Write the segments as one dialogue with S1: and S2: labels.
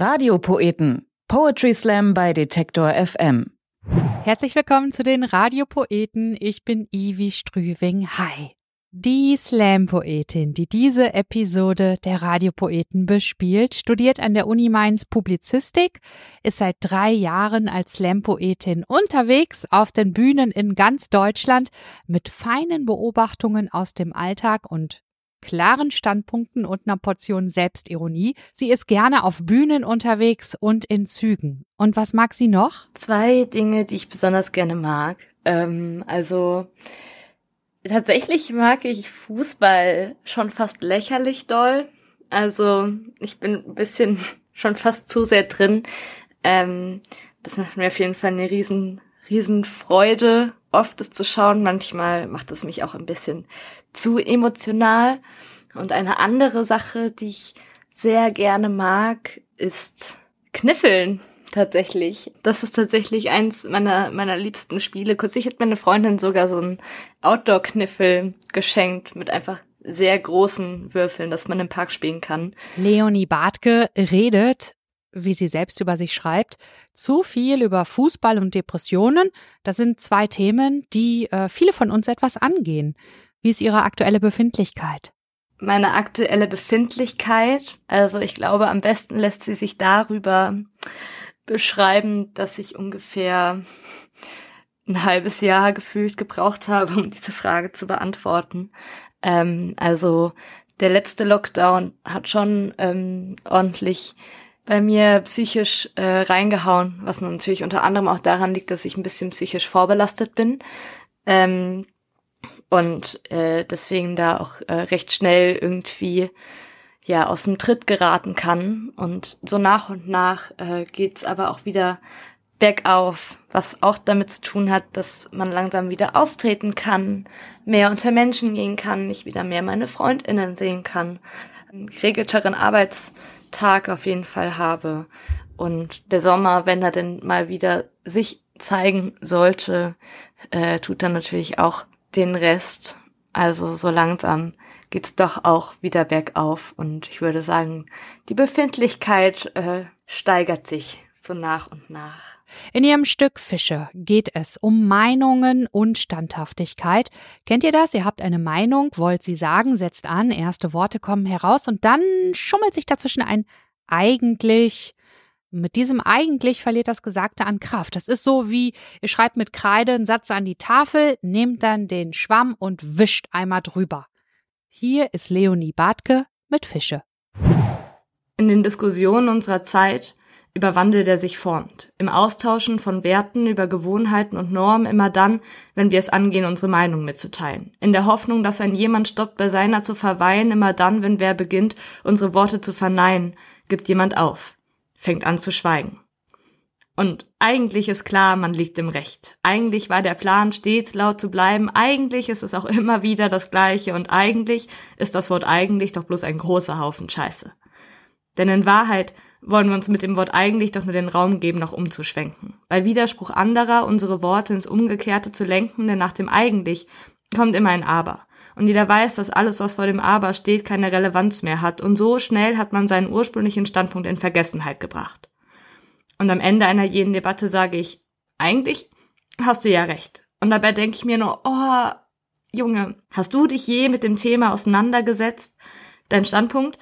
S1: Radiopoeten. Poetry Slam bei Detektor FM.
S2: Herzlich willkommen zu den Radiopoeten. Ich bin Ivi Strüving. Hi. Die Slam-Poetin, die diese Episode der Radiopoeten bespielt, studiert an der Uni Mainz Publizistik, ist seit drei Jahren als Slam-Poetin unterwegs auf den Bühnen in ganz Deutschland mit feinen Beobachtungen aus dem Alltag und klaren Standpunkten und einer Portion Selbstironie. Sie ist gerne auf Bühnen unterwegs und in Zügen. Und was mag sie noch?
S3: Zwei Dinge, die ich besonders gerne mag. Ähm, also tatsächlich mag ich Fußball schon fast lächerlich doll. Also ich bin ein bisschen schon fast zu sehr drin. Ähm, das macht mir auf jeden Fall eine riesen, riesen Freude, oft es zu schauen. Manchmal macht es mich auch ein bisschen zu emotional. Und eine andere Sache, die ich sehr gerne mag, ist Kniffeln tatsächlich. Das ist tatsächlich eins meiner, meiner liebsten Spiele. Kürzlich hat meine Freundin sogar so einen Outdoor-Kniffel geschenkt mit einfach sehr großen Würfeln, dass man im Park spielen kann.
S2: Leonie Bartke redet, wie sie selbst über sich schreibt, zu viel über Fußball und Depressionen. Das sind zwei Themen, die äh, viele von uns etwas angehen. Wie ist Ihre aktuelle Befindlichkeit?
S3: Meine aktuelle Befindlichkeit, also ich glaube, am besten lässt sie sich darüber beschreiben, dass ich ungefähr ein halbes Jahr gefühlt gebraucht habe, um diese Frage zu beantworten. Ähm, also der letzte Lockdown hat schon ähm, ordentlich bei mir psychisch äh, reingehauen, was natürlich unter anderem auch daran liegt, dass ich ein bisschen psychisch vorbelastet bin. Ähm, und äh, deswegen da auch äh, recht schnell irgendwie ja aus dem Tritt geraten kann und so nach und nach äh, geht's aber auch wieder bergauf, was auch damit zu tun hat, dass man langsam wieder auftreten kann, mehr unter Menschen gehen kann, ich wieder mehr meine Freundinnen sehen kann, einen regelteren Arbeitstag auf jeden Fall habe und der Sommer, wenn er denn mal wieder sich zeigen sollte, äh, tut dann natürlich auch den Rest. Also so langsam geht's doch auch wieder bergauf und ich würde sagen, die Befindlichkeit äh, steigert sich so nach und nach.
S2: In ihrem Stück Fische geht es um Meinungen und Standhaftigkeit. Kennt ihr das? Ihr habt eine Meinung, wollt sie sagen, setzt an, erste Worte kommen heraus und dann schummelt sich dazwischen ein eigentlich mit diesem eigentlich verliert das Gesagte an Kraft. Das ist so wie, ihr schreibt mit Kreide einen Satz an die Tafel, nehmt dann den Schwamm und wischt einmal drüber. Hier ist Leonie Bartke mit Fische.
S3: In den Diskussionen unserer Zeit überwandelt er sich formt. Im Austauschen von Werten über Gewohnheiten und Normen immer dann, wenn wir es angehen, unsere Meinung mitzuteilen. In der Hoffnung, dass ein jemand stoppt, bei seiner zu verweilen, immer dann, wenn wer beginnt, unsere Worte zu verneinen, gibt jemand auf fängt an zu schweigen. Und eigentlich ist klar, man liegt im Recht. Eigentlich war der Plan, stets laut zu bleiben. Eigentlich ist es auch immer wieder das Gleiche. Und eigentlich ist das Wort eigentlich doch bloß ein großer Haufen Scheiße. Denn in Wahrheit wollen wir uns mit dem Wort eigentlich doch nur den Raum geben, noch umzuschwenken. Bei Widerspruch anderer unsere Worte ins Umgekehrte zu lenken, denn nach dem eigentlich kommt immer ein Aber und jeder weiß, dass alles, was vor dem Aber steht, keine Relevanz mehr hat, und so schnell hat man seinen ursprünglichen Standpunkt in Vergessenheit gebracht. Und am Ende einer jeden Debatte sage ich, eigentlich hast du ja recht. Und dabei denke ich mir nur, oh, Junge, hast du dich je mit dem Thema auseinandergesetzt? Dein Standpunkt?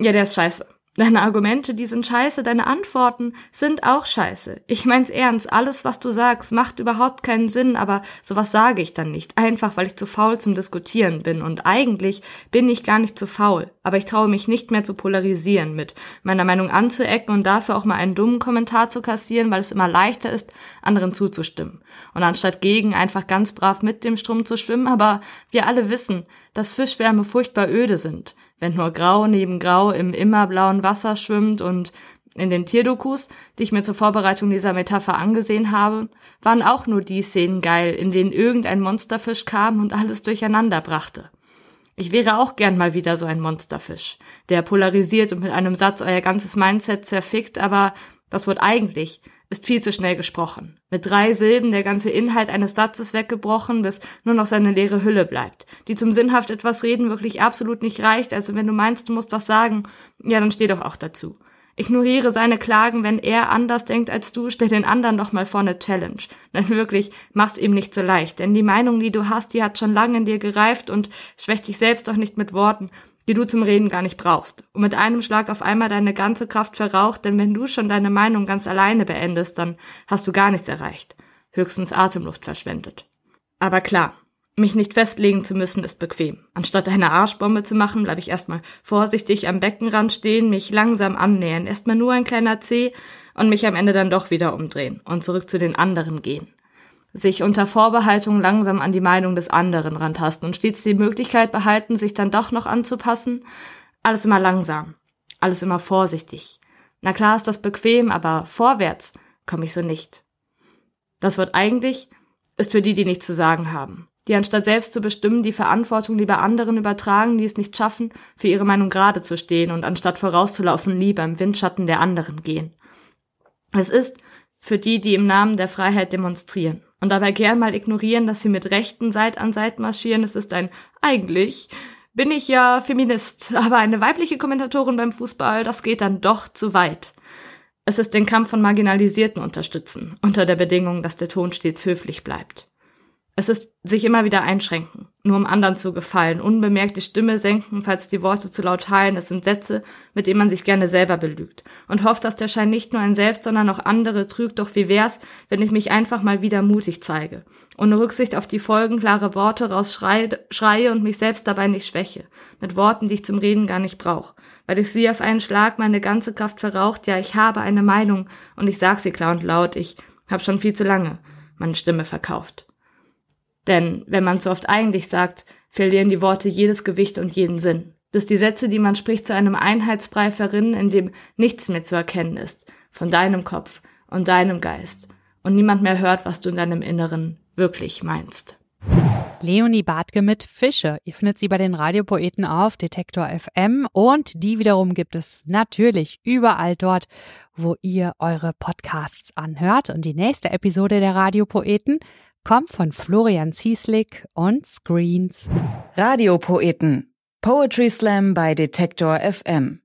S3: Ja, der ist scheiße. Deine Argumente, die sind scheiße, deine Antworten sind auch scheiße. Ich mein's ernst, alles, was du sagst, macht überhaupt keinen Sinn, aber sowas sage ich dann nicht, einfach weil ich zu faul zum Diskutieren bin. Und eigentlich bin ich gar nicht zu faul, aber ich traue mich nicht mehr zu polarisieren, mit meiner Meinung anzuecken und dafür auch mal einen dummen Kommentar zu kassieren, weil es immer leichter ist, anderen zuzustimmen. Und anstatt gegen einfach ganz brav mit dem Strom zu schwimmen, aber wir alle wissen, dass Fischwärme furchtbar öde sind wenn nur Grau neben Grau im immerblauen Wasser schwimmt und in den Tierdokus, die ich mir zur Vorbereitung dieser Metapher angesehen habe, waren auch nur die Szenen geil, in denen irgendein Monsterfisch kam und alles durcheinander brachte. Ich wäre auch gern mal wieder so ein Monsterfisch, der polarisiert und mit einem Satz euer ganzes Mindset zerfickt, aber das Wort eigentlich ist viel zu schnell gesprochen. Mit drei Silben der ganze Inhalt eines Satzes weggebrochen, bis nur noch seine leere Hülle bleibt, die zum sinnhaft etwas reden wirklich absolut nicht reicht, also wenn du meinst, du musst was sagen, ja, dann steh doch auch dazu. Ignoriere seine Klagen, wenn er anders denkt als du, stell den anderen doch mal vor eine Challenge. Denn wirklich, mach's ihm nicht so leicht, denn die Meinung, die du hast, die hat schon lange in dir gereift und schwächt dich selbst doch nicht mit Worten, die du zum Reden gar nicht brauchst. Und mit einem Schlag auf einmal deine ganze Kraft verraucht, denn wenn du schon deine Meinung ganz alleine beendest, dann hast du gar nichts erreicht. Höchstens Atemluft verschwendet. Aber klar, mich nicht festlegen zu müssen ist bequem. Anstatt eine Arschbombe zu machen, bleibe ich erstmal vorsichtig am Beckenrand stehen, mich langsam annähern, erstmal nur ein kleiner Zeh und mich am Ende dann doch wieder umdrehen und zurück zu den anderen gehen. Sich unter Vorbehaltung langsam an die Meinung des anderen rantasten und stets die Möglichkeit behalten, sich dann doch noch anzupassen. Alles immer langsam, alles immer vorsichtig. Na klar ist das bequem, aber vorwärts komme ich so nicht. Das Wort eigentlich ist für die, die nichts zu sagen haben die anstatt selbst zu bestimmen, die Verantwortung lieber anderen übertragen, die es nicht schaffen, für ihre Meinung gerade zu stehen und anstatt vorauszulaufen, lieber im Windschatten der anderen gehen. Es ist für die, die im Namen der Freiheit demonstrieren und dabei gern mal ignorieren, dass sie mit Rechten Seit an Seit marschieren. Es ist ein eigentlich bin ich ja Feminist, aber eine weibliche Kommentatorin beim Fußball, das geht dann doch zu weit. Es ist den Kampf von Marginalisierten unterstützen, unter der Bedingung, dass der Ton stets höflich bleibt. Es ist sich immer wieder einschränken, nur um anderen zu gefallen, unbemerkt die Stimme senken, falls die Worte zu laut hallen. Es sind Sätze, mit denen man sich gerne selber belügt und hofft, dass der Schein nicht nur ein selbst, sondern auch andere trügt. Doch wie wär's, wenn ich mich einfach mal wieder mutig zeige, ohne Rücksicht auf die Folgen klare Worte rausschreie schreie und mich selbst dabei nicht schwäche, mit Worten, die ich zum Reden gar nicht brauch, weil ich sie auf einen Schlag meine ganze Kraft verraucht. Ja, ich habe eine Meinung und ich sag sie klar und laut. Ich hab schon viel zu lange meine Stimme verkauft. Denn wenn man zu oft eigentlich sagt, verlieren die Worte jedes Gewicht und jeden Sinn, bis die Sätze, die man spricht, zu einem Einheitsbrei verrinnen, in dem nichts mehr zu erkennen ist, von deinem Kopf und deinem Geist, und niemand mehr hört, was du in deinem Inneren wirklich meinst.
S2: Leonie Bartke mit Fische. Ihr findet sie bei den Radiopoeten auf Detektor FM und die wiederum gibt es natürlich überall dort, wo ihr eure Podcasts anhört. Und die nächste Episode der Radiopoeten kommt von Florian Zieslik und Screens.
S1: Radiopoeten. Poetry Slam bei Detektor FM.